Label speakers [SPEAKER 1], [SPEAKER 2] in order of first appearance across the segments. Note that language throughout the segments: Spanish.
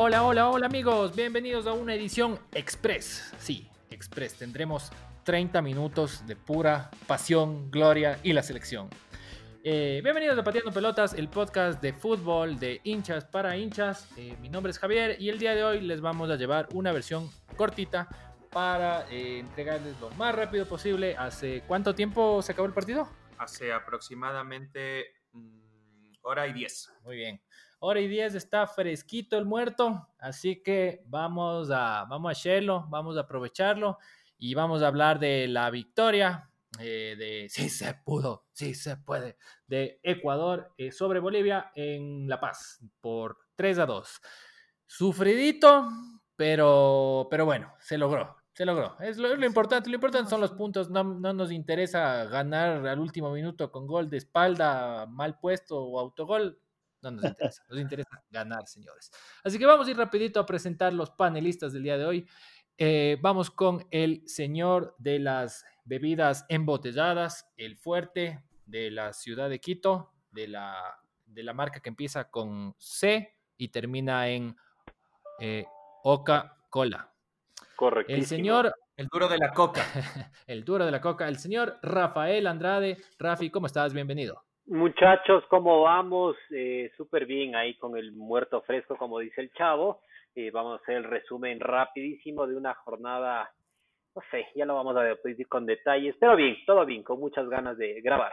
[SPEAKER 1] Hola, hola, hola amigos, bienvenidos a una edición Express. Sí, Express. Tendremos 30 minutos de pura pasión, gloria y la selección. Eh, bienvenidos a Pateando Pelotas, el podcast de fútbol de hinchas para hinchas. Eh, mi nombre es Javier y el día de hoy les vamos a llevar una versión cortita para eh, entregarles lo más rápido posible. ¿Hace cuánto tiempo se acabó el partido?
[SPEAKER 2] Hace aproximadamente mm, hora y diez.
[SPEAKER 1] Muy bien. Hora y diez está fresquito el muerto, así que vamos a, vamos a hacerlo, vamos a aprovecharlo y vamos a hablar de la victoria eh, de sí se pudo, sí se puede, de Ecuador eh, sobre Bolivia en La Paz por 3 a 2. Sufridito, pero, pero bueno, se logró, se logró. Es lo, importante, lo importante son los puntos, no, no, nos interesa ganar al último minuto con gol de espalda, mal puesto o autogol. No nos interesa, nos interesa ganar, señores. Así que vamos a ir rapidito a presentar los panelistas del día de hoy. Eh, vamos con el señor de las bebidas embotelladas, el fuerte de la ciudad de Quito, de la, de la marca que empieza con C y termina en eh, Coca-Cola.
[SPEAKER 3] Correcto.
[SPEAKER 1] El señor...
[SPEAKER 2] El duro de la coca.
[SPEAKER 1] el duro de la coca. El señor Rafael Andrade. Rafi, ¿cómo estás? Bienvenido.
[SPEAKER 3] Muchachos, ¿cómo vamos? Eh, Súper bien ahí con el muerto fresco, como dice el chavo. Eh, vamos a hacer el resumen rapidísimo de una jornada no sé, ya lo vamos a ver con detalles, pero bien, todo bien, con muchas ganas de grabar.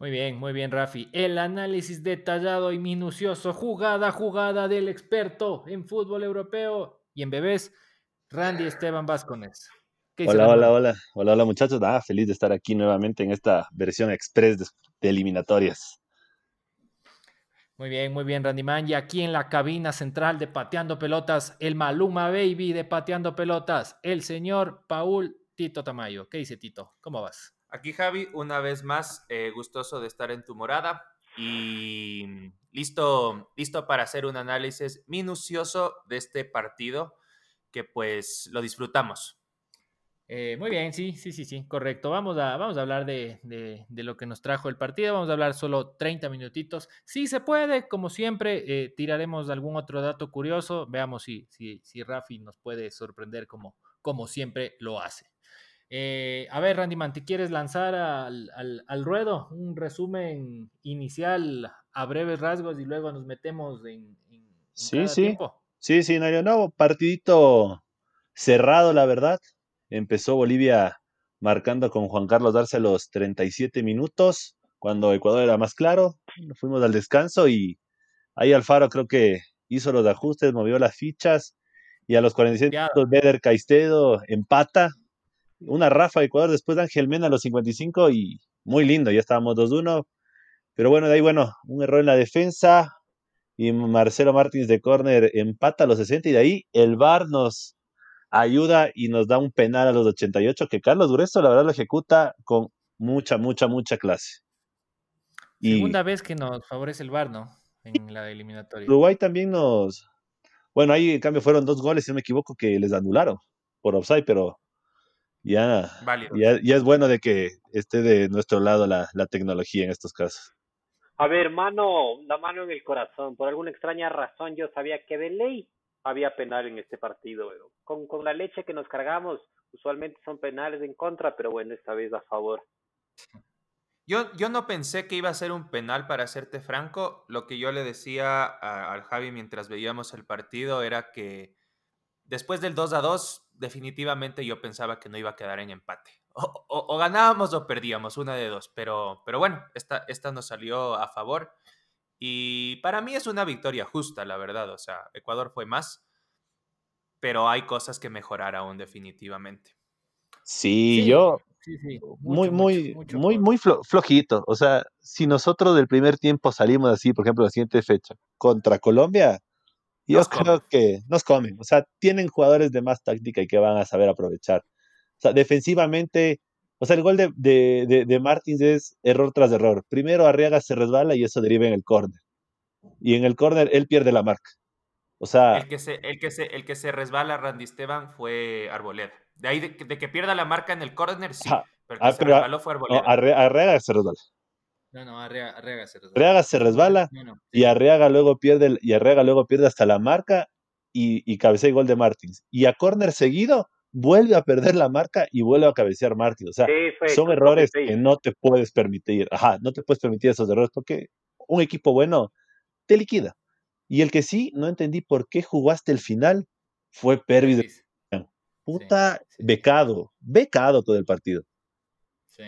[SPEAKER 1] Muy bien, muy bien, Rafi. El análisis detallado y minucioso, jugada jugada del experto en fútbol europeo y en bebés, Randy Esteban Vázquez.
[SPEAKER 4] Hola, hola, hola, hola, hola, muchachos. Ah, feliz de estar aquí nuevamente en esta versión express de eliminatorias.
[SPEAKER 1] Muy bien, muy bien, Randy Man. Y aquí en la cabina central de Pateando Pelotas, el Maluma Baby de Pateando Pelotas, el señor Paul Tito Tamayo. ¿Qué dice Tito? ¿Cómo vas?
[SPEAKER 2] Aquí, Javi, una vez más, eh, gustoso de estar en tu morada y listo, listo para hacer un análisis minucioso de este partido que pues lo disfrutamos.
[SPEAKER 1] Eh, muy bien, sí, sí, sí, sí, correcto. Vamos a, vamos a hablar de, lo que nos trajo el partido. Vamos a hablar solo 30 minutitos. Sí se puede, como siempre, eh, tiraremos algún otro dato curioso. Veamos si, si, si Rafi nos puede sorprender como, como siempre lo hace. Eh, a ver, Randy Man, ¿te quieres lanzar al, ruedo? Un resumen inicial a breves rasgos y luego nos metemos en,
[SPEAKER 4] sí, sí. Sí, sí, no, no, partidito cerrado, la verdad. Empezó Bolivia marcando con Juan Carlos Darce a los 37 minutos, cuando Ecuador era más claro. Fuimos al descanso y ahí Alfaro creo que hizo los ajustes, movió las fichas y a los 47 minutos Beder Caistedo empata. Una Rafa Ecuador después de Ángel Mena a los 55 y muy lindo, ya estábamos 2-1. Pero bueno, de ahí, bueno, un error en la defensa y Marcelo Martins de córner empata a los 60 y de ahí el VAR nos ayuda y nos da un penal a los 88 que Carlos Grueso la verdad lo ejecuta con mucha, mucha, mucha clase.
[SPEAKER 1] Segunda vez que nos favorece el VAR, ¿no? En la eliminatoria.
[SPEAKER 4] Uruguay también nos... Bueno, ahí en cambio fueron dos goles, si no me equivoco, que les anularon por offside, pero ya, ya, ya, es bueno de que esté de nuestro lado la, la tecnología en estos casos.
[SPEAKER 3] A ver, mano, la mano en el corazón. Por alguna extraña razón yo sabía que de ley había penal en este partido. Con, con la leche que nos cargamos, usualmente son penales en contra, pero bueno, esta vez a favor.
[SPEAKER 2] Yo, yo no pensé que iba a ser un penal, para serte franco. Lo que yo le decía al Javi mientras veíamos el partido era que después del 2 a 2, definitivamente yo pensaba que no iba a quedar en empate. O, ganábamos o perdíamos, una de dos. Pero, pero bueno, esta, esta nos salió a favor. Y para mí es una victoria justa, la verdad. O sea, Ecuador fue más, pero hay cosas que mejorar aún definitivamente.
[SPEAKER 4] Sí, yo muy, muy, muy, muy flojito. O sea, si nosotros del primer tiempo salimos así, por ejemplo, la siguiente fecha contra Colombia, yo creo que nos comen. O sea, tienen jugadores de más táctica y que van a saber aprovechar. O sea, defensivamente o sea, el gol de, de, de, Martins es error tras error. Primero Arriaga se resbala y eso deriva en el córner. Y en el córner él pierde la marca. O sea.
[SPEAKER 2] El que se, el que se, el que se resbala Randy Esteban fue Arboleda. De ahí de, que pierda la marca en el córner, sí. pero el que ah, se resbaló fue Arboleda.
[SPEAKER 4] Arreaga se resbala.
[SPEAKER 1] No, no, Arriaga, se
[SPEAKER 4] resbala. Arriaga se resbala y Arriaga luego pierde y Arriaga luego pierde hasta la marca y, y cabecea el gol de Martins. Y a córner seguido vuelve a perder la marca y vuelve a cabecear Martins. O sea, son errores que no te puedes permitir. Ajá, no te puedes permitir esos errores porque un equipo bueno te liquida. Y el que sí, no entendí por qué jugaste el final, fue Pervis. Puta, becado, becado todo el partido.
[SPEAKER 2] Sí.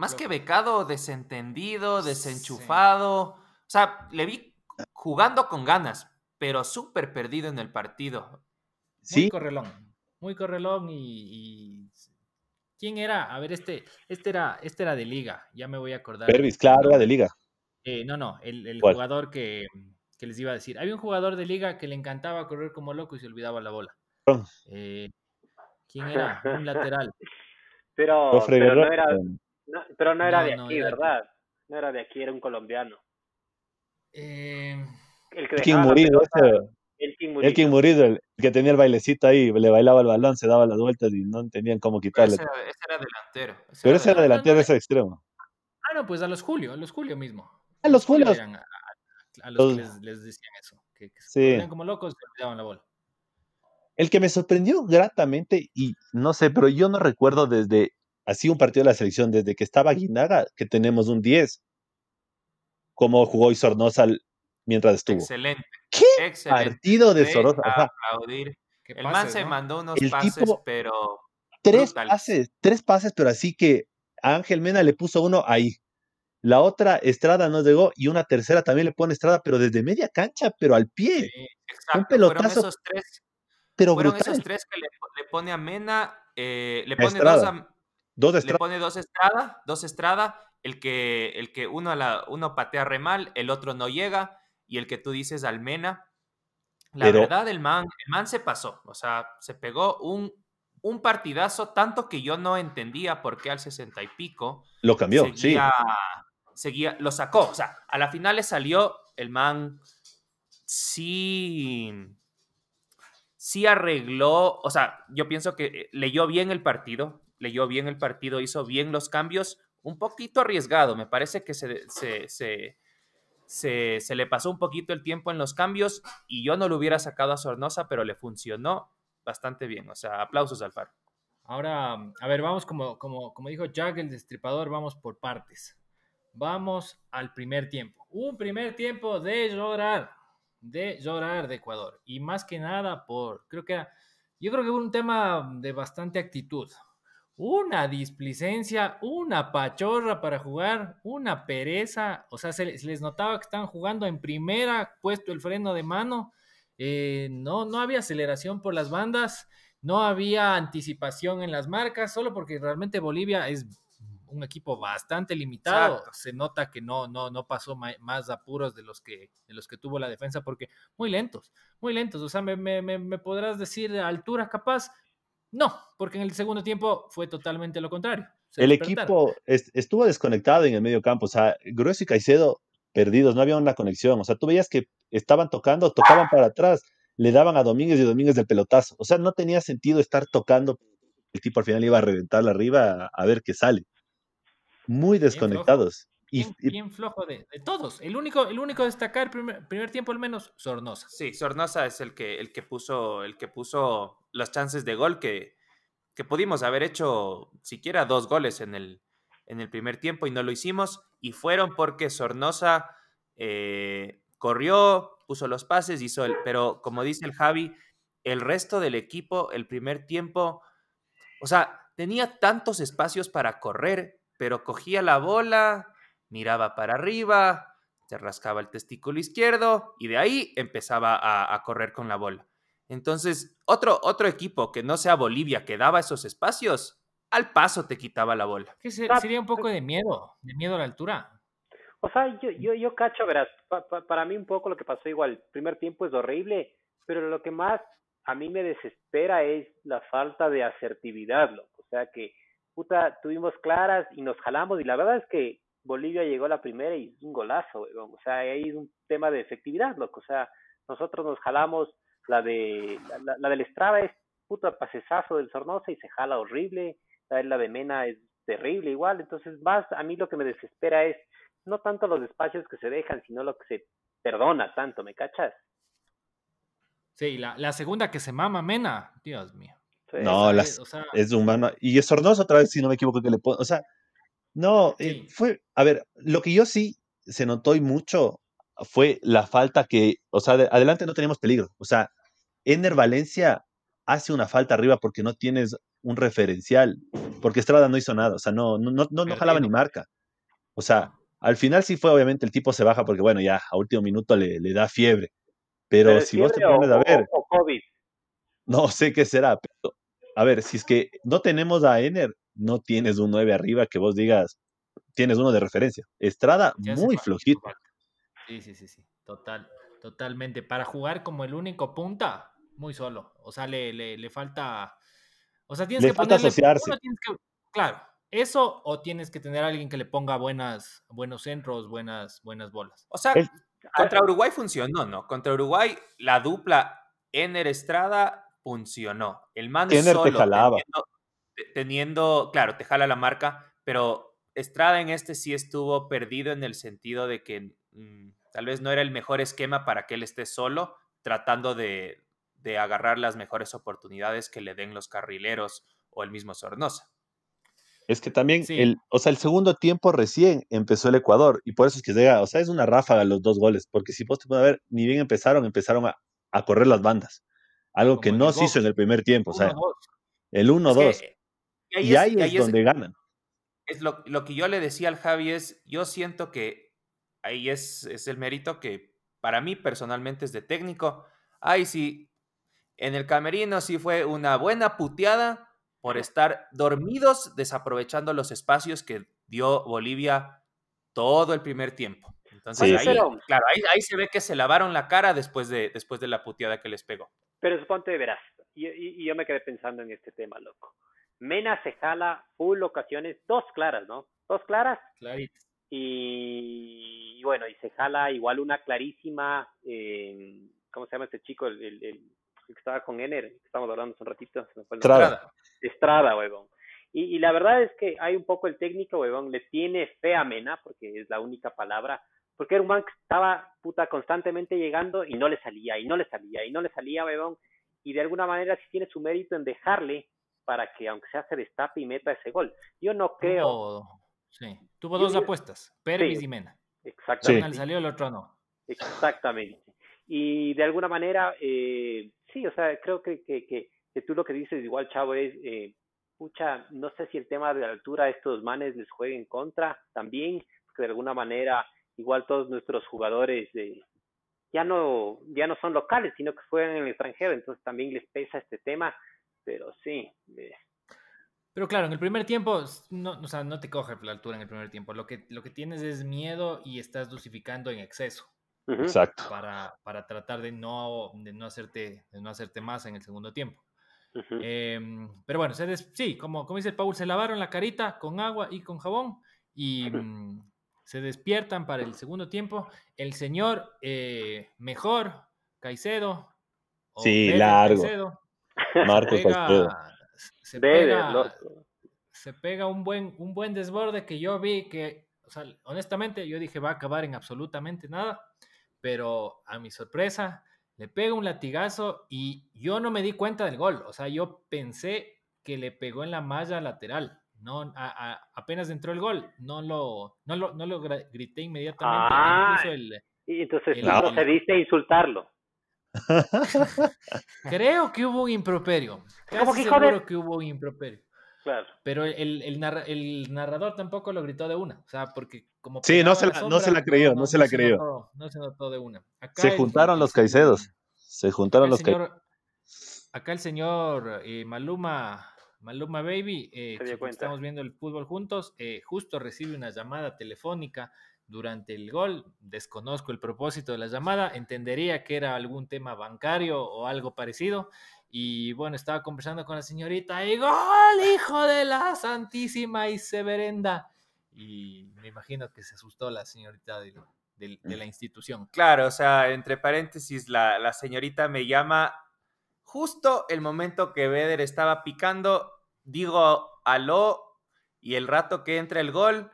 [SPEAKER 2] Más que becado, desentendido, desenchufado. O sea, le vi jugando con ganas, pero súper perdido en el partido.
[SPEAKER 1] Sí. Muy correlón, muy correlón y, ¿Quién era? A ver, este, este era, este era de liga, ya me voy a acordar.
[SPEAKER 4] Pervis, claro, era de liga.
[SPEAKER 1] Eh, no, no, el, jugador que, que, les iba a decir. Había un jugador de liga que le encantaba correr como loco y se olvidaba la bola. Eh, ¿Quién era? Un lateral.
[SPEAKER 3] Pero, pero no era, pero no era de aquí, ¿verdad? No era de aquí, era un colombiano.
[SPEAKER 4] Eh... El que King Murido, el King Murido. El King Murido, el que tenía el bailecito ahí, le bailaba el balón, se daba las vueltas y no entendían cómo quitarle.
[SPEAKER 2] Ese, era delantero.
[SPEAKER 4] pero ese era delantero de ese extremo.
[SPEAKER 1] Ah, no, pues a los Julio, a los Julio mismo.
[SPEAKER 4] A los Julio.
[SPEAKER 1] A, los, que les, decían eso, que, se como locos se olvidaban la bola.
[SPEAKER 4] El que me sorprendió gratamente, y no sé, pero yo no recuerdo desde así un partido de la selección, desde que estaba Guinaga, que tenemos un 10. Como jugó Sornosa mientras estuvo.
[SPEAKER 2] Excelente.
[SPEAKER 4] ¿Qué partido de Sornosa?
[SPEAKER 2] aplaudir. El man se mandó unos pases, pero.
[SPEAKER 4] Tres pases, tres pases, pero así que Ángel Mena le puso uno ahí. La otra Estrada no llegó y una tercera también le pone Estrada, pero desde media cancha, pero al pie.
[SPEAKER 2] exacto. Un pelotazo. Fueron esos tres, pero fueron esos tres que le, pone a Mena, eh, le pone dos a, Dos Le pone dos Estrada, dos Estrada, el que, el que uno, la, uno patea re mal, el otro no llega, y el que tú dices Almena. La verdad, el man, el man se pasó, o sea, se pegó un, un partidazo, tanto que yo no entendía por qué al sesenta y pico.
[SPEAKER 4] Lo cambió,
[SPEAKER 2] seguía, Seguía, lo sacó, o sea, a la final le salió el man, sí, sí arregló, o sea, yo pienso que leyó bien el partido, leyó bien el partido, hizo bien los cambios, un poquito arriesgado, me parece que se, se, se, le pasó un poquito el tiempo en los cambios y yo no lo hubiera sacado a Sornosa, pero le funcionó bastante bien, o sea, aplausos al Faro.
[SPEAKER 1] Ahora, a ver, vamos como, como, como dijo Jack el destripador, vamos por partes. Vamos al primer tiempo. Un primer tiempo de llorar, de llorar de Ecuador. Y más que nada por, creo que era, yo creo que un tema de bastante actitud una displicencia, una pachorra para jugar, una pereza, o sea, se, les notaba que estaban jugando en primera, puesto el freno de mano, eh, no, no había aceleración por las bandas, no había anticipación en las marcas, solo porque realmente Bolivia es un equipo bastante limitado, se nota que no, no, no pasó más apuros de los, que, de los que tuvo la defensa, porque muy lentos, muy lentos, o sea, me, me, me podrás decir de altura capaz, no, porque en el segundo tiempo fue totalmente lo contrario.
[SPEAKER 4] el equipo estuvo desconectado en el medio campo, o sea, Grueso y Caicedo perdidos, no había una conexión, o sea, tú veías que estaban tocando, tocaban para atrás, le daban a Domínguez y Domínguez del pelotazo, o sea, no tenía sentido estar tocando, el tipo al final iba a reventarla arriba a, ver qué sale. Muy desconectados.
[SPEAKER 1] Bien, flojo de, todos. El único, el único destacar primer, primer tiempo al menos, Sornosa.
[SPEAKER 2] Sí, Sornosa es el que, el que puso, el que puso las chances de gol que, que pudimos haber hecho siquiera dos goles en el, en el primer tiempo y no lo hicimos. Y fueron porque Sornosa eh, corrió, puso los pases, hizo el. Pero como dice el Javi, el resto del equipo, el primer tiempo, o sea, tenía tantos espacios para correr, pero cogía la bola, miraba para arriba, se rascaba el testículo izquierdo y de ahí empezaba a, correr con la bola. Entonces, otro, otro equipo que no sea Bolivia que daba esos espacios, al paso te quitaba la bola.
[SPEAKER 1] sería un poco de miedo, de miedo a la altura.
[SPEAKER 3] O sea, yo, yo, yo cacho, verás, para mí un poco lo que pasó igual, el primer tiempo es horrible, pero lo que más a mí me desespera es la falta de asertividad, loco. O sea que, puta, tuvimos claras y nos jalamos y la verdad es que Bolivia llegó a la primera y es un golazo, O sea, ahí es un tema de efectividad, loco. O sea, nosotros nos jalamos la de la, del Estrada es puta pasesazo del Sornosa y se jala horrible. La, la de Mena es terrible igual. Entonces, más a mí lo que me desespera es no tanto los espacios que se dejan, sino lo que se perdona tanto, ¿me cachas?
[SPEAKER 1] Sí, la, la segunda que se mama Mena, Dios mío.
[SPEAKER 4] no, las, es humano. Y es Sornoso otra vez, si no me equivoco, que le pone. O sea, no, eh, fue. A ver, lo que yo sí se notó y mucho fue la falta que. O sea, adelante no teníamos peligro. O sea, Ener Valencia hace una falta arriba porque no tienes un referencial. Porque Estrada no hizo nza, o sea, no, no, no, no jalaba ni marca. O sea, al final sí fue, obviamente, el tipo se baja porque, bueno, ya a último minuto le, le da fiebre. Pero, si vos te pones a ver. No sé qué será, pero a ver, si es que no tenemos a Ener, no tienes un 9 arriba que vos digas, tienes uno de referencia. Estrada, muy flojito.
[SPEAKER 1] Sí, sí, sí, sí, total, totalmente. Para jugar como el único punta, muy solo. O sea, le, le, falta. O sea, tienes que falta
[SPEAKER 4] asociarse.
[SPEAKER 1] claro, eso o tienes que tener a alguien que le ponga buenas, buenos centros, buenas, buenas bolas.
[SPEAKER 2] O sea, contra Uruguay funcionó, ¿no? Contra Uruguay la dupla Ener Estrada funcionó. El man solo te jalaba. Teniendo, claro, te jala la marca, pero Estrada en este sí estuvo perdido en el sentido de que mm, tal vez no era el mejor esquema para que él esté solo, tratando de, de agarrar las mejores oportunidades que le den los carrileros o el mismo Sornosa.
[SPEAKER 4] Es que también, el, o sea, el segundo tiempo recién empezó el Ecuador y por eso es que llega, o sea, es una ráfaga los dos goles, porque si vos te puedes ver, ni bien empezaron, empezaron a, correr las bandas, algo que no se hizo en el primer tiempo, o sea, el 1-2. Y ahí es, donde ganan.
[SPEAKER 2] Es lo, lo, que yo le decía al Javi es, yo siento que ahí es, es el mérito que para mí personalmente es de técnico. Ay, sí, en el camerino sí fue una buena puteada, por estar dormidos desaprovechando los espacios que dio Bolivia todo el primer tiempo. Entonces ahí, claro, ahí, se ve que se lavaron la cara después de, después de la puteada que les pegó.
[SPEAKER 3] Pero suponte, verás, y, y, yo me quedé pensando en este tema, loco. Mena se jala full ocasiones, dos claras, ¿no? Dos claras.
[SPEAKER 1] Claritas.
[SPEAKER 3] Y, bueno, y se jala igual una clarísima, eh, ¿cómo se llama este chico? el, el que estaba con Ener, que estamos hablando hace un ratito.
[SPEAKER 4] Estrada.
[SPEAKER 3] Estrada, huevón. Y, la verdad es que hay un poco el técnico, huevón, le tiene fe a Mena, porque es la única palabra, porque era un man que estaba puta constantemente llegando y no le salía, y no le salía, y no le salía, huevón, y de alguna manera sí tiene su mérito en dejarle para que aunque sea se destape y meta ese gol. Yo no creo...
[SPEAKER 1] Tuvo, sí, tuvo dos apuestas, Pérez y Mena.
[SPEAKER 3] Exactamente.
[SPEAKER 1] le salió, el otro no.
[SPEAKER 3] Exactamente. Y de alguna manera, eh, sí, o sea, creo que, que, que, tú lo que dices igual, Chavo, es, eh, pucha, no sé si el tema de la altura a estos manes les juegue en contra también, porque de alguna manera igual todos nuestros jugadores eh, ya no ya no son locales, sino que juegan en el extranjero, entonces también les pesa este tema, pero sí. Eh.
[SPEAKER 1] Pero claro, en el primer tiempo, no, o sea, no te coge la altura en el primer tiempo, lo que, lo que tienes es miedo y estás dosificando en exceso.
[SPEAKER 4] Exacto.
[SPEAKER 1] Para, para, tratar de no, de no, hacerte, de no hacerte más en el segundo tiempo. Em, pero bueno, se sí, como, como dice el Paul, se lavaron la carita con agua y con jabón y mm, se despiertan para el segundo tiempo. El señor eh, mejor, Caicedo.
[SPEAKER 4] Sí, largo. Marco se pega,
[SPEAKER 1] Se pega, se pega un buen, un buen desborde que yo vi que, o sea, honestamente, yo dije va a acabar en absolutamente nada pero a mi sorpresa le pega un latigazo y yo no me di cuenta del gol. O sea, yo pensé que le pegó en la malla lateral. No, apenas entró el gol, no lo, no lo, no lo grité inmediatamente.
[SPEAKER 3] Ah, y entonces el, procediste a insultarlo.
[SPEAKER 1] Creo que hubo un improperio. ¿Cómo que seguro que hubo un improperio.
[SPEAKER 3] Claro.
[SPEAKER 1] Pero el, el, narrador tampoco lo gritó de una. O sea, porque como.
[SPEAKER 4] Sí, no se, la, no se la creyó, no, se la creyó.
[SPEAKER 1] no se notó de una.
[SPEAKER 4] se juntaron los Caicedos. Se juntaron los Caicedos.
[SPEAKER 1] Acá el señor eh, Maluma. Maluma Baby, eh, estamos viendo el fútbol juntos, eh, justo recibe una llamada telefónica durante el gol. Desconozco el propósito de la llamada, entendería que era algún tema bancario o algo parecido. Y bueno, estaba conversando con la señorita y gol, hijo de la Santísima y Severenda. Y me imagino que se asustó la señorita de, la institución.
[SPEAKER 2] Claro, o sea, entre paréntesis, la, la señorita me llama justo el momento que Beder estaba picando, digo aló Y el rato que entra el gol,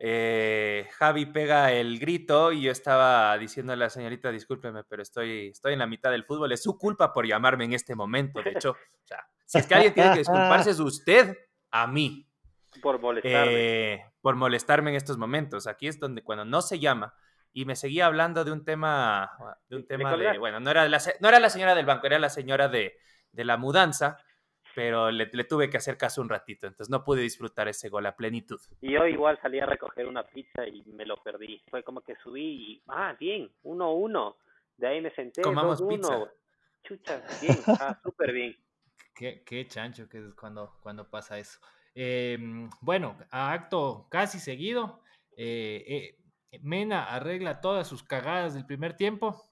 [SPEAKER 2] eh, Javi pega el grito y yo estaba diciendo a la señorita, discúlpeme, pero estoy, estoy en la mitad del fútbol. Es su culpa por llamarme en este momento. De hecho, o sea, si es que alguien tiene que disculparse es usted a mí.
[SPEAKER 3] Por molestarme.
[SPEAKER 2] Eh, por molestarme en estos momentos. Aquí es donde cuando no se llama y me seguía hablando de un tema, de un tema de, bueno, no era la, no era la señora del banco, era la señora de, de la mudanza pero le, tuve que hacer caso un ratito, entonces no pude disfrutar ese gol a plenitud.
[SPEAKER 3] Y yo igual salí a recoger una pizza y me lo perdí. Fue como que subí y, ah, bien, 1 uno, De ahí me senté,
[SPEAKER 2] Comamos pizza.
[SPEAKER 3] Chucha, bien, ah, súper bien.
[SPEAKER 1] Qué, qué, chancho que es cuando, cuando pasa eso. Em, bueno, a acto casi seguido, eh, eh, Mena arregla todas sus cagadas del primer tiempo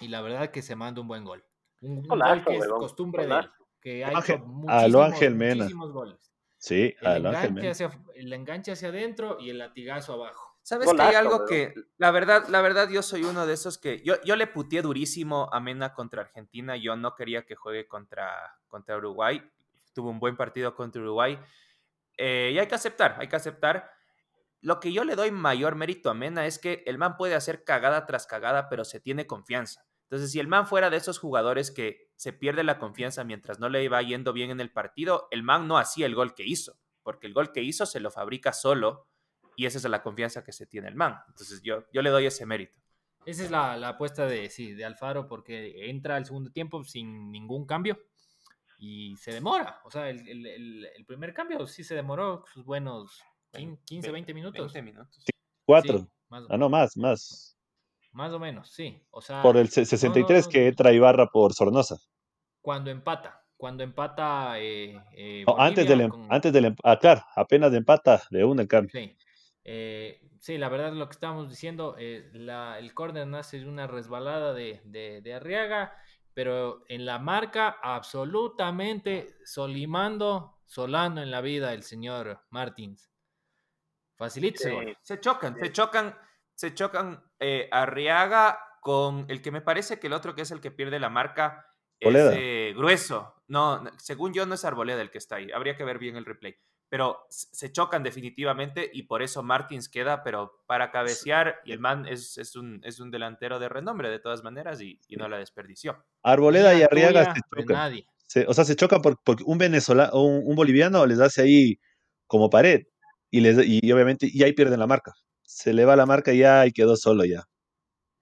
[SPEAKER 1] y la verdad que se manda un buen gol. Un, gol que es costumbre de él que ha hecho muchísimos, goles.
[SPEAKER 4] Sí,
[SPEAKER 1] el, enganche hacia, el enganche hacia adentro y el latigazo abajo.
[SPEAKER 2] ¿Sabes que hay algo que, la verdad, la verdad, yo soy uno de esos que, yo, yo le puteé durísimo a Mena contra Argentina, yo no quería que juegue contra, contra Uruguay, tuvo un buen partido contra Uruguay, eh, y hay que aceptar, hay que aceptar. Lo que yo le doy mayor mérito a Mena es que el man puede hacer cagada tras cagada, pero se tiene confianza. Entonces, si el man fuera de esos jugadores que se pierde la confianza mientras no le iba yendo bien en el partido, el man no hacía el gol que hizo, porque el gol que hizo se lo fabrica solo y esa es la confianza que se tiene el man. Entonces, yo, yo le doy ese mérito.
[SPEAKER 1] Esa es la, apuesta de, sí, de Alfaro, porque entra al segundo tiempo sin ningún cambio y se demora. O sea, el, primer cambio sí se demoró sus buenos 15, 20 minutos.
[SPEAKER 2] 20 minutos.
[SPEAKER 4] Cuatro. ah, no, más, más.
[SPEAKER 1] Más o menos, sí. O sea,
[SPEAKER 4] por el 63 que entra Ibarra por Sornosa.
[SPEAKER 1] Cuando empata, cuando empata. Eh, eh,
[SPEAKER 4] antes del, em, antes del em, ah, claro, apenas de empata, de uno el cambio.
[SPEAKER 1] Sí. Eh, sí, la verdad lo que estamos diciendo, la, el córner nace de una resbalada de, de, Arriaga, pero en la marca absolutamente solimando, solando en la vida el señor Martins. Facilito.
[SPEAKER 2] Se chocan, se chocan se chocan eh, Arriaga con el que me parece que el otro que es el que pierde la marca es eh, grueso. No, según yo no es Arboleda el que está ahí. Habría que ver bien el replay. Pero se chocan definitivamente y por eso Martins queda, pero para cabecear y el man es, es, un, es un delantero de renombre de todas maneras y, no la desperdició.
[SPEAKER 4] Arboleda y Arriaga se chocan. o sea, se chocan porque, un venezolano, un, un, boliviano les hace ahí como pared y, les, y obviamente y ahí pierden la marca se le va la marca ya y quedó solo ya.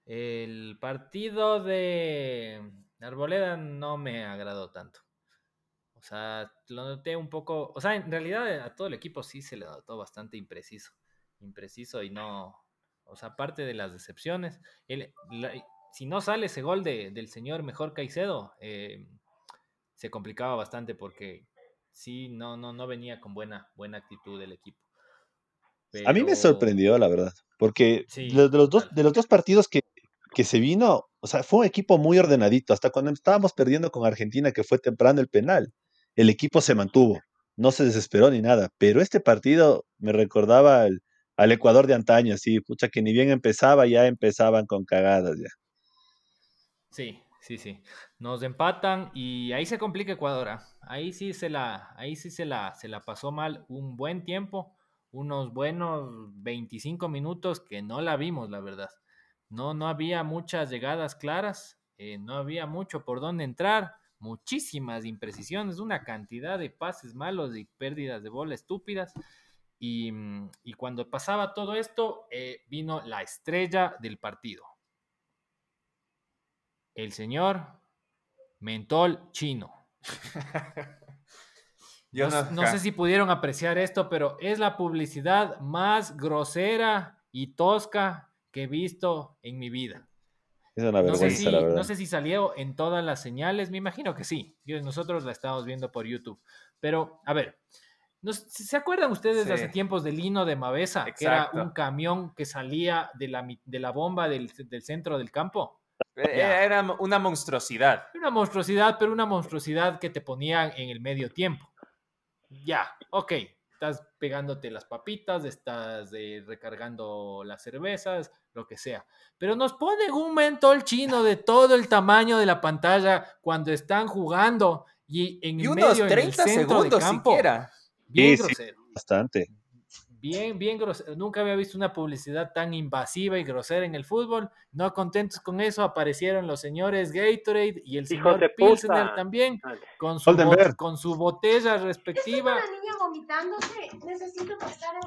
[SPEAKER 1] El partido de Arboleda no me agradó tanto. O sea, lo noté un poco. O sea, en realidad a todo el equipo sí se le notó bastante impreciso. Impreciso y no. O sea, aparte de las decepciones. si no sale ese gol del señor Mejor Caicedo, eh, se complicaba bastante porque sí, no, no, no venía con buena, buena actitud el equipo.
[SPEAKER 4] A mí me sorprendió, la verdad, porque de, los dos, de los dos partidos que, que se vino, o sea, fue un equipo muy ordenadito. Hasta cuando estábamos perdiendo con Argentina, que fue temprano el penal, el equipo se mantuvo, no se desesperó ni nada. Pero este partido me recordaba al, al Ecuador de antaño, así, pucha, que ni bien empezaba, ya empezaban con cagadas ya.
[SPEAKER 1] Sí, sí, sí. Nos empatan y ahí se complica Ecuador. ¿ah? Ahí sí se la, ahí sí se la, se la pasó mal un buen tiempo unos buenos 25 minutos que no la vimos, la verdad. No, no había muchas llegadas claras, eh, no había mucho por dónde entrar, muchísimas imprecisiones, una cantidad de pases malos y pérdidas de bola estúpidas. Y, mm, cuando pasaba todo esto, eh, vino la estrella del partido. El señor Mentol Chino. no, sé si pudieron apreciar esto, pero es la publicidad más grosera y tosca que he visto en mi vida.
[SPEAKER 4] Es una vergüenza,
[SPEAKER 1] no sé si,
[SPEAKER 4] la verdad.
[SPEAKER 1] No sé si salió en todas las señales, me imagino que sí. Nosotros la estamos viendo por YouTube. Pero, a ver, ¿se acuerdan ustedes de hace tiempos del Lino de Mavesa, que era un camión que salía de la, de la bomba del, del centro del campo?
[SPEAKER 2] E, era una monstruosidad.
[SPEAKER 1] Una monstruosidad, pero una monstruosidad que te ponían en el medio tiempo ya, ok, estás pegándote las papitas, estás eh, recargando las cervezas, lo que sea. Pero nos ponen un mentol chino de todo el tamaño de la pantalla cuando están jugando y en
[SPEAKER 2] y
[SPEAKER 1] medio,
[SPEAKER 2] unos 30 segundos
[SPEAKER 1] campo,
[SPEAKER 2] siquiera.
[SPEAKER 1] Bien grosero.
[SPEAKER 4] Bastante
[SPEAKER 1] bien, bien grosero. Nunca había visto una publicidad tan invasiva y grosera en el fútbol. No contentos con eso, aparecieron los señores Gatorade y el señor Pilsner también, con su, con su botella respectiva.
[SPEAKER 5] una niña vomitándose, necesito pasar a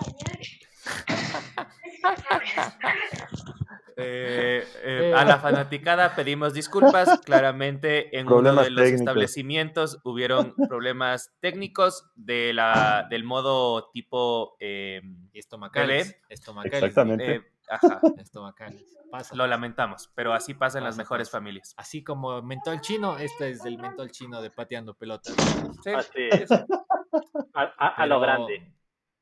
[SPEAKER 2] eh, eh, a la fanaticada pedimos disculpas. Claramente en uno de los establecimientos hubieron problemas técnicos de la, del modo tipo eh,
[SPEAKER 1] estomacales.
[SPEAKER 4] Exactamente.
[SPEAKER 2] Eh, ajá. Lo lamentamos, pero así pasa en las mejores familias.
[SPEAKER 1] Así como mentol chino, este es el mentol chino de pateando pelotas.
[SPEAKER 3] Así es. A, lo grande.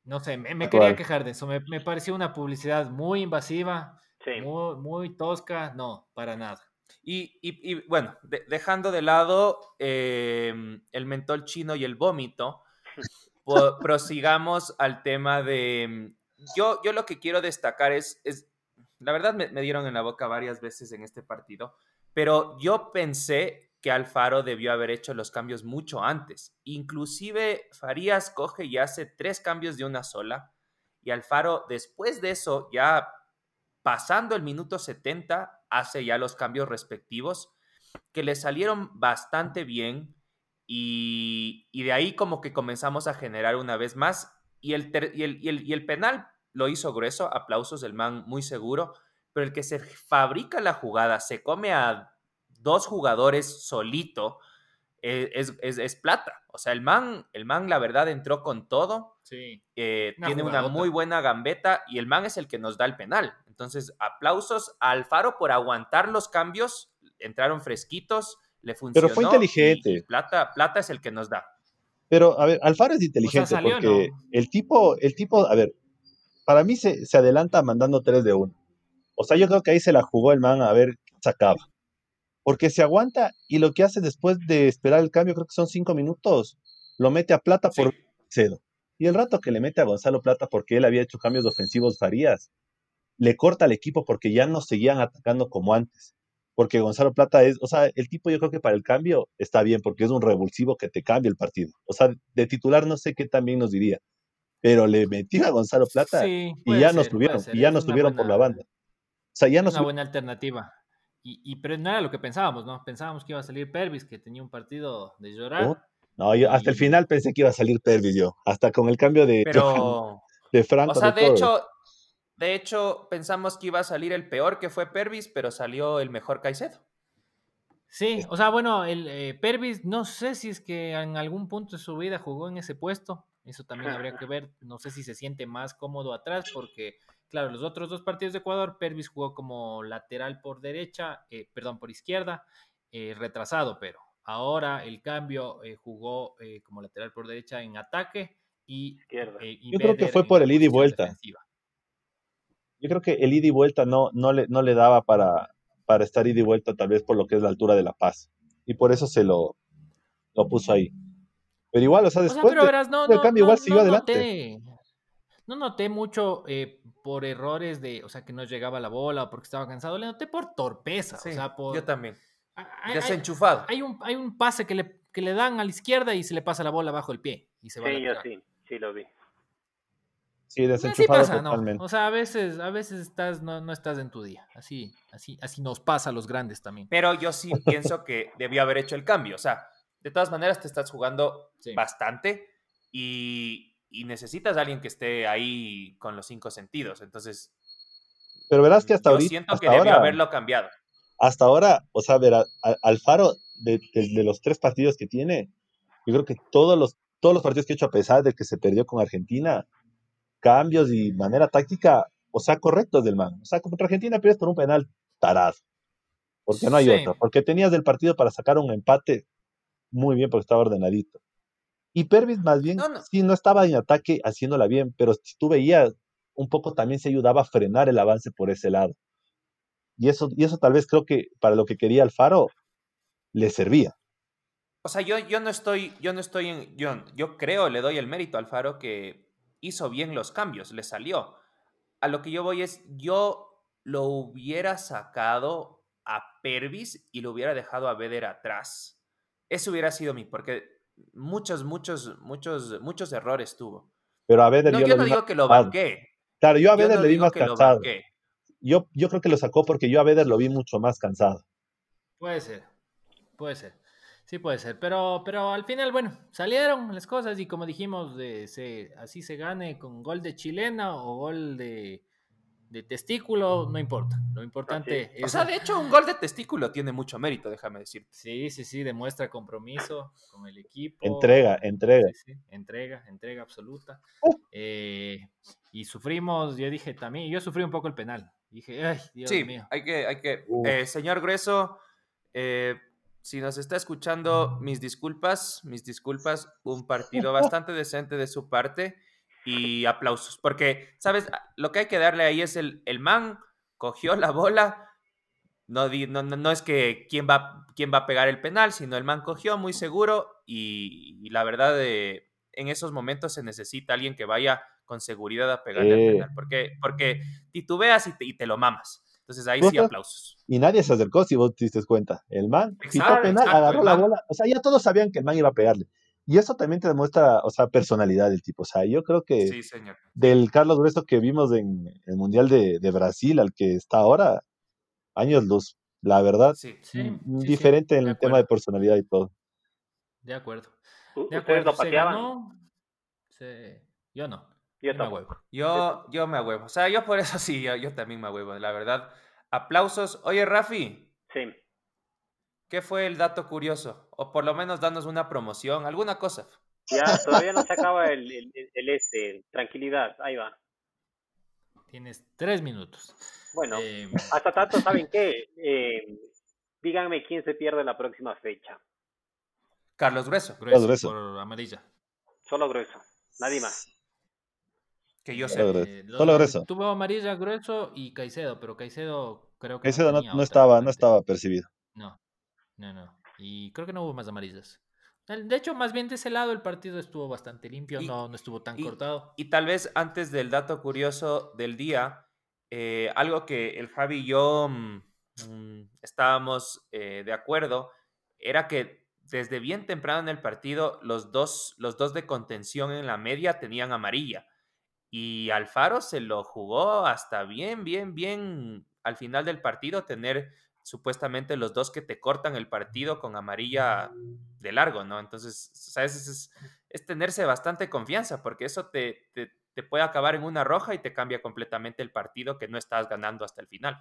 [SPEAKER 1] No sé, me, quería quejar de eso. Me, me pareció una publicidad muy invasiva muy, tosca, no, para nada.
[SPEAKER 2] Y, bueno, dejando de lado em, el mentol chino y el vómito, prosigamos al tema de... Em, yo, yo lo que quiero destacar es, es la verdad me, me, dieron en la boca varias veces en este partido, pero yo pensé que Alfaro debió haber hecho los cambios mucho antes. Inclusive Farías coge y hace tres cambios de una sola, y Alfaro después de eso ya pasando el minuto 70, hace ya los cambios respectivos que le salieron bastante bien y, de ahí como que comenzamos a generar una vez más. Y el, y el, y el, penal lo hizo grueso, aplausos del man muy seguro, pero el que se fabrica la jugada, se come a dos jugadores solito, eh, es, es, plata. O sea, el man, el man la verdad entró con todo.
[SPEAKER 1] Sí.
[SPEAKER 2] Eh, tiene una muy buena gambeta y el man es el que nos da el penal. Entonces, aplausos a Alfaro por aguantar los cambios. Entraron fresquitos, le funcionó.
[SPEAKER 4] Pero fue inteligente.
[SPEAKER 2] plata, plata es el que nos da.
[SPEAKER 4] Pero, a ver, Alfaro es inteligente porque el tipo, el tipo, a ver, para mí se, se, adelanta mandando 3 de 1. O sea, yo creo que ahí se la jugó el man a ver qué sacaba. Porque se aguanta y lo que hace después de esperar el cambio, creo que son 5 minutos, lo mete a Plata por cedo. Y el rato que le mete a Gonzalo Plata porque él había hecho cambios ofensivos Farías, le corta al equipo porque ya no seguían atacando como antes. Porque Gonzalo Plata es, o sea, el tipo yo creo que para el cambio está bien, porque es un revulsivo que te cambia el partido. O sea, de titular no sé qué también nos diría, pero le metió a Gonzalo Plata y ya nos tuvieron, y ya nos tuvieron por la banda. O sea, ya nos
[SPEAKER 1] una buena alternativa. Y, pero no era lo que pensábamos, ¿no? Pensábamos que iba a salir Pervis, que tenía un partido de llorar.
[SPEAKER 4] no, yo hasta el final pensé que iba a salir Pervis yo, hasta con el cambio de,
[SPEAKER 2] pero...
[SPEAKER 4] de Franco.
[SPEAKER 2] O sea, de hecho, de hecho, pensamos que iba a salir el peor que fue Pervis, pero salió el mejor Caicedo.
[SPEAKER 1] Sí, o sea, bueno, el eh, Pervis, no sé si es que en algún punto de su vida jugó en ese puesto. Eso también habría que ver. No sé si se siente más cómodo atrás, porque, claro, los otros dos partidos de Ecuador, Pervis jugó como lateral por derecha, eh, perdón, por izquierda, eh, retrasado, pero ahora el cambio jugó como lateral por derecha en ataque y.
[SPEAKER 4] Yo creo que fue por el ida y vuelta yo creo que el ida y vuelta no, no, le, no le daba para, para estar ida y vuelta, tal vez por lo que es la altura de La Paz. Y por eso se lo, lo puso ahí. Pero igual, o sea, después
[SPEAKER 1] del cambio, igual siguió adelante. no noté mucho eh, por errores de, o sea, que no llegaba la bola o porque estaba cansado, le noté por torpeza. o sea, por,
[SPEAKER 2] yo también. Desenchufado.
[SPEAKER 1] Hay, un, hay un pase que le, que le dan a la izquierda y se le pasa la bola bajo el pie. Y se
[SPEAKER 3] sí, yo sí, sí lo vi.
[SPEAKER 4] Sí, desenchufado pasa, totalmente.
[SPEAKER 1] O sea, a veces, a veces estás, no, no, estás en tu día. Así, así, así nos pasa a los grandes también.
[SPEAKER 2] Pero yo sí pienso que debió haber hecho el cambio. O sea, de todas maneras te estás jugando bastante y, y, necesitas a alguien que esté ahí con los cinco sentidos. Entonces.
[SPEAKER 4] Pero verás que hasta
[SPEAKER 2] yo
[SPEAKER 4] ahorita.
[SPEAKER 2] siento que debió haberlo cambiado.
[SPEAKER 4] Hasta ahora, o sea, verás, Alfaro, de, de, los tres partidos que tiene, yo creo que todos los, todos los partidos que ha hecho, a pesar de que se perdió con Argentina, cambios y manera táctica, o sea, correctos del man. O sea, contra Argentina pierdes por un penal tarado. Porque no hay otro. Porque tenías del partido para sacar un empate muy bien porque estaba ordenadito. Y Pervis más bien, sí, no estaba en ataque haciéndola bien, pero si tú veías, un poco también se ayudaba a frenar el avance por ese lado. Y eso, y eso tal vez creo que para lo que quería Alfaro le servía.
[SPEAKER 2] O sea, yo, yo no estoy, yo no estoy en, yo, yo creo, le doy el mérito a Alfaro que hizo bien los cambios, le salió. A lo que yo voy es, yo lo hubiera sacado a Pervis y lo hubiera dejado a Beder atrás. Eso hubiera sido mi, porque muchos, muchos, muchos, muchos errores tuvo.
[SPEAKER 4] Pero a Beder
[SPEAKER 2] no,
[SPEAKER 4] yo,
[SPEAKER 2] yo no digo que lo banqué.
[SPEAKER 4] Claro, yo a Beder le vi más cansado. Yo, yo creo que lo sacó porque yo a Beder lo vi mucho más cansado.
[SPEAKER 1] Puede ser, puede ser. Sí, puede ser, pero, pero al final, bueno, salieron las cosas y como dijimos, de, se, así se gane con gol de chilena o gol de, de testículo, no importa. Lo importante es.
[SPEAKER 2] O sea, de hecho, un gol de testículo tiene mucho mérito, déjame decirte.
[SPEAKER 1] Sí, sí, sí, demuestra compromiso con el equipo.
[SPEAKER 4] Entrega, entrega.
[SPEAKER 1] Sí, sí, entrega, entrega absoluta. Uh. Eh, y sufrimos, yo dije también, yo sufrí un poco el penal. Dije, ay, Dios
[SPEAKER 2] sí,
[SPEAKER 1] mío.
[SPEAKER 2] Hay que, hay que. Eh, señor Grueso, eh, si nos está escuchando, mis disculpas, mis disculpas, un partido bastante decente de su parte y aplausos, porque, ¿sabes? Ah, lo que hay que darle ahí es el, el man cogió la bola, no, no, no, es que quién va, quién va a pegar el penal, sino el man cogió muy seguro y, la verdad de, en esos momentos se necesita alguien que vaya con seguridad a pegarle el penal, porque, porque titubeas y te, y te lo mamas. Entonces ahí sí aplausos.
[SPEAKER 4] Y nadie se acercó si vos te diste cuenta. El man penal, agarró la bola. O sea, ya todos sabían que el man iba a pegarle. Y eso también te demuestra, o sea, personalidad del tipo. O sea, yo creo que del Carlos Grueso que vimos en el Mundial de, Brasil al que está ahora, años luz. La verdad,
[SPEAKER 1] sí,
[SPEAKER 4] diferente en el tema de personalidad y todo.
[SPEAKER 1] De acuerdo.
[SPEAKER 3] De acuerdo,
[SPEAKER 1] Yo no.
[SPEAKER 2] Yo, me ahuevo. Yo, yo me ahuevo. O sea, yo por eso sí, yo, yo también me ahuevo, la verdad. Aplausos. Oye, Rafi.
[SPEAKER 3] Sí.
[SPEAKER 2] ¿Qué fue el dato curioso? O por lo menos danos una promoción, alguna cosa.
[SPEAKER 3] Ya, todavía no se acaba el, el, este. Tranquilidad, ahí va.
[SPEAKER 1] Tienes tres minutos.
[SPEAKER 3] Bueno, em, hasta tanto, ¿saben qué? Em, díganme quién se pierde la próxima fecha.
[SPEAKER 2] Carlos Grueso.
[SPEAKER 1] Grueso, Por amarilla.
[SPEAKER 3] Solo Grueso, nadie más.
[SPEAKER 2] Que yo sé. Eh,
[SPEAKER 4] Solo Grueso.
[SPEAKER 1] Tuvo amarilla, Grueso y Caicedo, pero Caicedo creo que.
[SPEAKER 4] Caicedo no, no estaba, no estaba percibido.
[SPEAKER 1] No. No, no. Y creo que no hubo más amarillas. De hecho, más bien de ese lado el partido estuvo bastante limpio, no, no estuvo tan cortado.
[SPEAKER 2] Y tal vez antes del dato curioso del día, eh, algo que el Javi y yo mm, mm, estábamos eh, de acuerdo, era que desde bien temprano en el partido, los dos, los dos de contención en la media tenían amarilla. Y Alfaro se lo jugó hasta bien, bien, bien al final del partido, tener supuestamente los dos que te cortan el partido con amarilla de largo, ¿no? Entonces, ¿sabes? Es, tenerse bastante confianza, porque eso te, te, puede acabar en una roja y te cambia completamente el partido que no estás ganando hasta el final.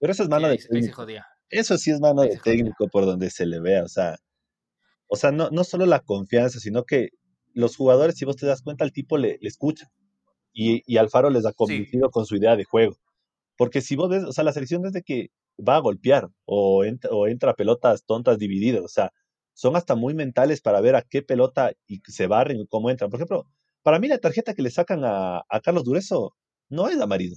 [SPEAKER 4] Pero eso es mano de técnico. Eso sí es mano de técnico por donde se le vea, o sea, o sea, no, no solo la confianza, sino que los jugadores, si vos te das cuenta, el tipo le, le escucha. Y, y Alfaro les ha convencido con su idea de juego. Porque si vos ves, o sea, la selección desde que va a golpear o entra, o entra pelotas tontas divididas. O sea, son hasta muy mentales para ver a qué pelota y se barren y cómo entran. Por ejemplo, para mí la tarjeta que le sacan a, a Carlos Dureso no es amarilla.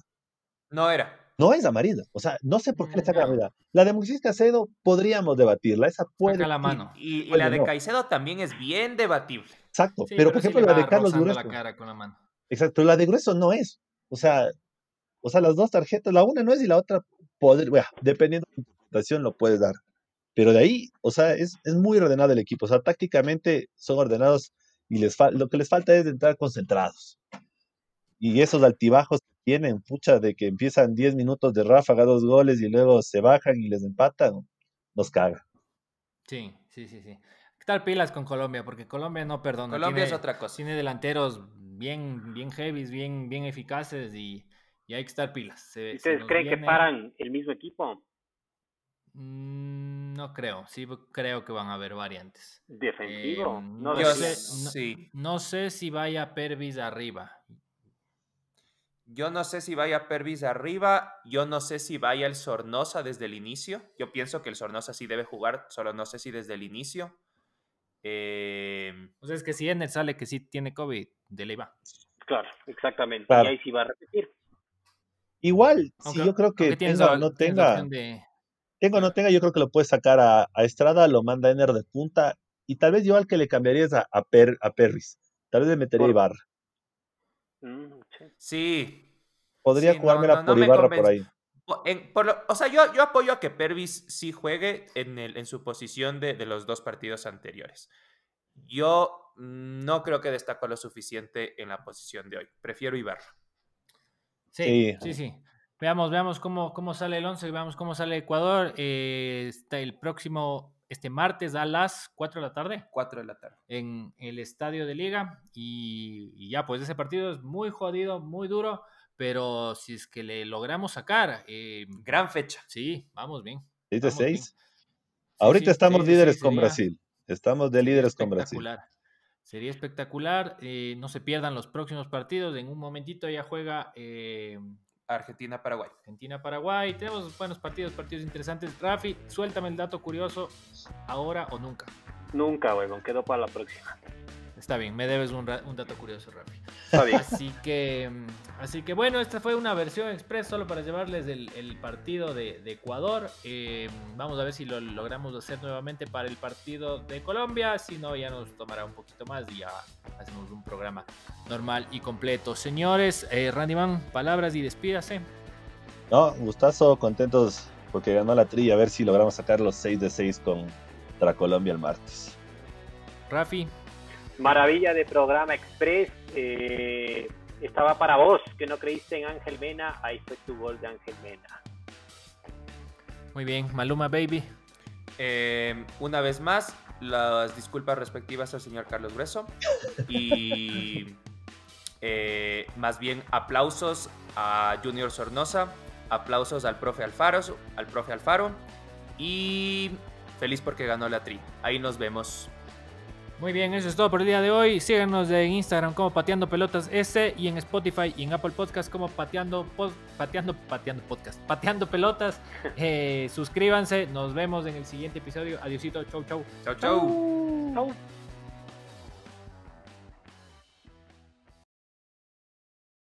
[SPEAKER 2] No era.
[SPEAKER 4] No es amarilla. O sea, no sé por qué le sacan amarilla. La de Moisés Caicedo podríamos debatirla. Esa puede.
[SPEAKER 1] la mano.
[SPEAKER 2] Y, la de Caicedo también es bien debatible.
[SPEAKER 4] Exacto. pero, por ejemplo, la de Carlos Dureso.
[SPEAKER 1] La cara con la mano.
[SPEAKER 4] Exacto. Pero la de Grueso no es. O sea, o sea, las dos tarjetas, la una no es y la otra poder, bueno, dependiendo de la interpretación lo puedes dar. Pero de ahí, o sea, es, es muy ordenado el equipo. O sea, tácticamente son ordenados y les lo que les falta es entrar concentrados. Y esos altibajos que tienen, pucha, de que empiezan 10 minutos de ráfaga, dos goles y luego se bajan y les empatan, nos caga.
[SPEAKER 1] Sí, sí, sí, sí. Estar pilas con Colombia, porque Colombia no perdona.
[SPEAKER 2] Colombia es otra cosa.
[SPEAKER 1] Tiene delanteros bien, bien heavy, bien, bien eficaces y y hay que estar pilas.
[SPEAKER 3] ¿Ustedes creen que paran el mismo equipo?
[SPEAKER 1] Mm, no creo, sí creo que van a haber variantes.
[SPEAKER 3] ¿Defensivo?
[SPEAKER 1] Em, no, sé, sí. no, sé si vaya Pervis arriba.
[SPEAKER 2] Yo no sé si vaya Pervis arriba, yo no sé si vaya el Sornosa desde el inicio. Yo pienso que el Sornosa sí debe jugar, solo no sé si desde el inicio. Eh...
[SPEAKER 1] O sea, es que si en el sale que sí tiene COVID, de le va.
[SPEAKER 3] Claro, exactamente. Y ahí sí va a repetir.
[SPEAKER 4] Igual, si yo creo que tenga o no tenga, tenga o no tenga, yo creo que lo puede sacar a, Estrada, lo manda a Ener de punta, y tal vez yo al que le cambiaría es a, a, a Perris. Tal vez le metería Ibarra.
[SPEAKER 2] Mm, sí.
[SPEAKER 4] Podría jugármela por Ibarra por ahí.
[SPEAKER 2] o sea, yo, yo apoyo a que Pervis sí juegue en, el, en su posición de, de los dos partidos anteriores. Yo no creo que destacó lo suficiente en la posición de hoy. Prefiero Ibarra.
[SPEAKER 1] Sí, sí, sí. Veamos, veamos cómo, cómo sale el 11, veamos cómo sale Ecuador. Eh, está el próximo, este martes a las 4 de la tarde.
[SPEAKER 2] 4 de la tarde.
[SPEAKER 1] En el estadio de Liga. Y, ya, pues ese partido es muy jodido, muy duro. Pero si es que le logramos sacar. Eh,
[SPEAKER 2] Gran fecha.
[SPEAKER 1] Sí, vamos bien.
[SPEAKER 4] 6 de 6. Ahorita estamos líderes con Brasil. Estamos de líderes con Brasil.
[SPEAKER 1] Sería espectacular. Eh, no se pierdan los próximos partidos. En un momentito ya juega eh,
[SPEAKER 2] Argentina-Paraguay.
[SPEAKER 1] Argentina-Paraguay. Tenemos buenos partidos, partidos interesantes. Rafi, suéltame el dato curioso ahora o nunca.
[SPEAKER 3] Nunca, bueno, quedó para la próxima.
[SPEAKER 1] Está bien, me debes un, dato curioso, Rafi.
[SPEAKER 3] Está bien.
[SPEAKER 1] Así que, mm, así que bueno, esta fue una versión express solo para llevarles el, partido de, Ecuador. Eh, vamos a ver si lo logramos hacer nuevamente para el partido de Colombia. Si no, ya nos tomará un poquito más y ya hacemos un programa normal y completo. Señores, eh, Randyman, palabras y despídase.
[SPEAKER 4] No, gustazo, contentos porque ganó la trilla. A ver si logramos sacar los 6 de 6 contra Colombia el martes.
[SPEAKER 1] Rafi.
[SPEAKER 3] Maravilla de programa Express. Eh, estaba para vos, que no creíste en Ángel Mena. Ahí fue tu gol de Ángel Mena.
[SPEAKER 1] Muy bien, Maluma Baby.
[SPEAKER 2] Eh, una vez más, las disculpas respectivas al señor Carlos Grueso. Y eh, más bien aplausos a Junior Sornosa, aplausos al profe Alfaro, al profe Alfaro. Y feliz porque ganó la tri. Ahí nos vemos.
[SPEAKER 1] Muy bien, eso es todo por el día de hoy. Síganos en Instagram como Pateando Pelotas S y en Spotify y en Apple Podcast como Pateando, pateando, pateando Podcast, Pateando Pelotas. Eh, suscríbanse, nos vemos en el siguiente episodio. Adiosito, chau, chau.
[SPEAKER 2] Chau, chau. chau.